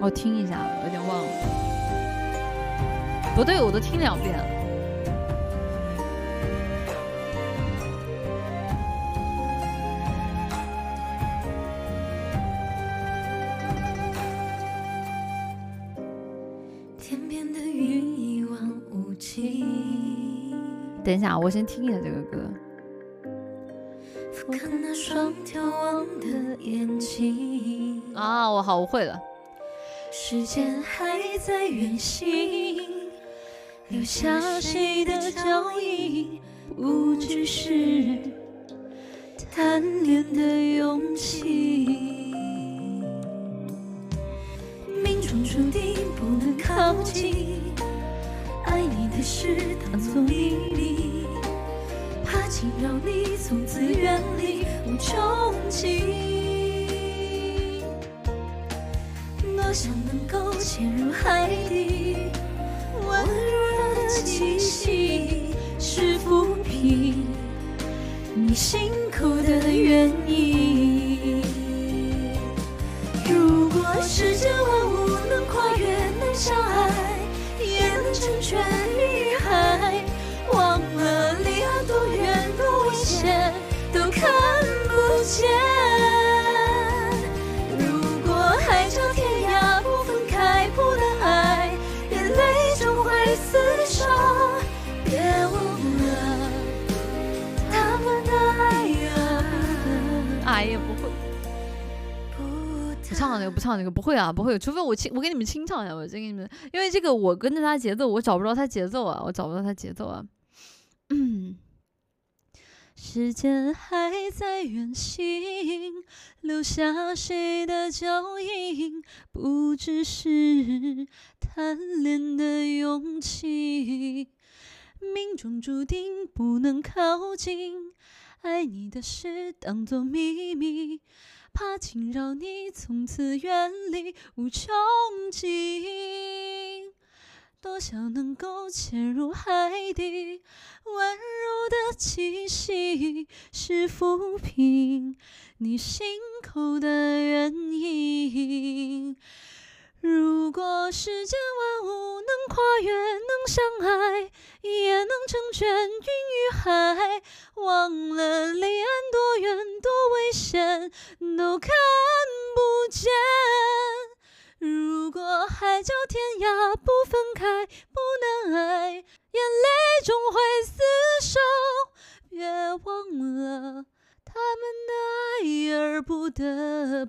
我听一下，有点忘了。不对，我都听两遍了。天边的云一望无际，等一下，我先听一下这个歌。俯瞰那双眺望的眼睛，啊，我好，我会了。时间还在远行，留下谁的脚印？不只是贪恋的勇气。命中注定不能靠近，爱你的事当作秘密，怕惊扰你，从此远离无穷尽。多想潜入海底，温热的气息是抚平你心口的原因。如果世间万物能跨越，能相爱，也能成全你与海，忘了离岸多远多危险，都看不见。厮守。别忘了他们的爱啊！哎呀，不会，不唱那个，不唱那个，不会啊，不会。除非我清，我给你们清唱一下，我先给你们，因为这个我跟着他节奏，我找不着他节奏啊，我找不到他节奏啊。时间还在远行，留下谁的脚印？不只是贪恋的勇气，命中注定不能靠近。爱你的事当作秘密，怕惊扰你，从此远离无穷尽。多想能够潜入海底，温柔的气息是抚平你心口的原因。如果世间万物能跨越，能相爱，也能成全云与海，忘了离岸多远多危险，都看不见。如果海角天涯不分开，不能爱，眼泪终会厮守。别忘了他们的爱而不得